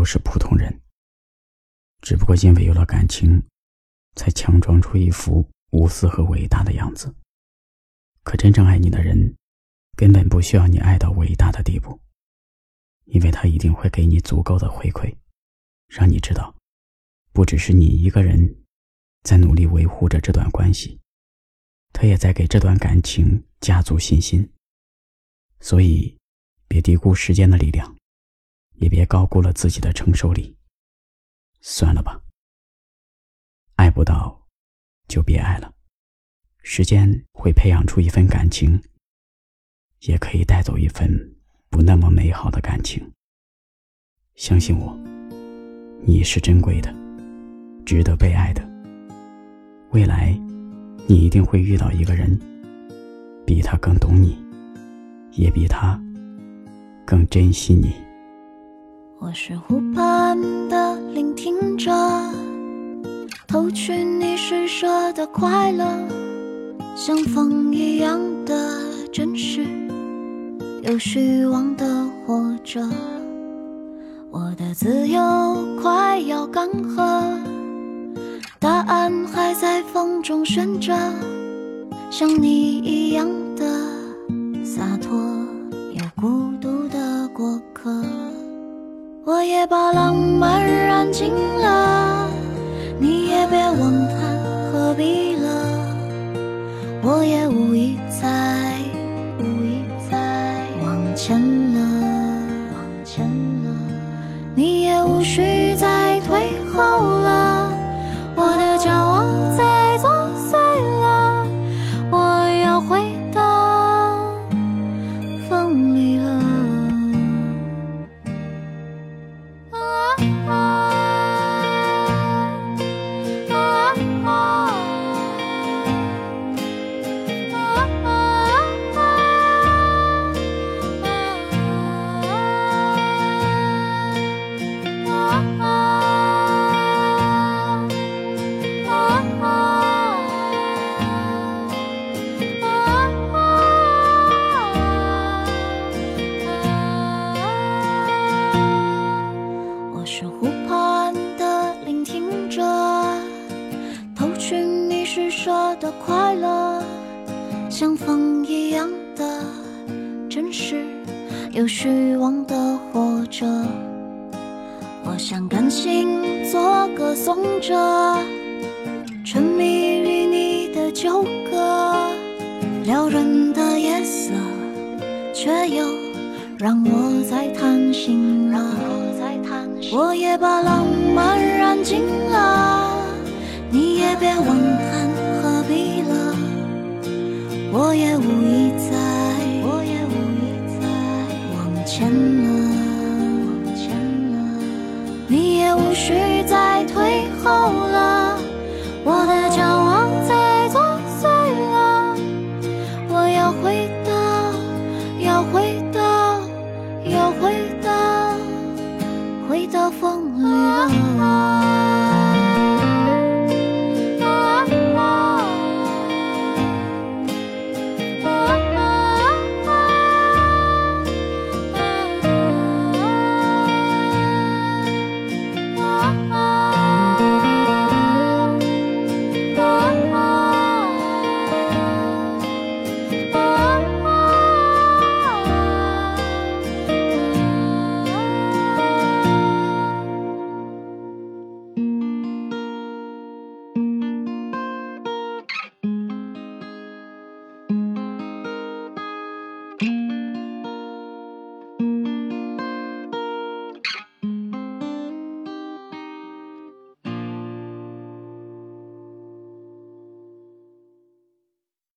都是普通人，只不过因为有了感情，才强装出一副无私和伟大的样子。可真正爱你的人，根本不需要你爱到伟大的地步，因为他一定会给你足够的回馈，让你知道，不只是你一个人在努力维护着这段关系，他也在给这段感情加足信心。所以，别低估时间的力量。也别高估了自己的承受力。算了吧，爱不到，就别爱了。时间会培养出一份感情，也可以带走一份不那么美好的感情。相信我，你是珍贵的，值得被爱的。未来，你一定会遇到一个人，比他更懂你，也比他更珍惜你。我是湖畔的聆听者，偷取你施舍的快乐，像风一样的真实，有虚妄的活着。我的自由快要干涸，答案还在风中悬着，像你一样的洒脱又孤。我也把浪漫燃尽了，你也别妄谈何必了。我也无意再说的快乐，像风一样的真实，有虚妄的活着。我想感性做歌颂者，沉迷于你的纠葛，撩人的夜色，却又让我在叹息了。我也把浪漫燃尽了，你也别我也无意再我也无意再往前了往前了你也无需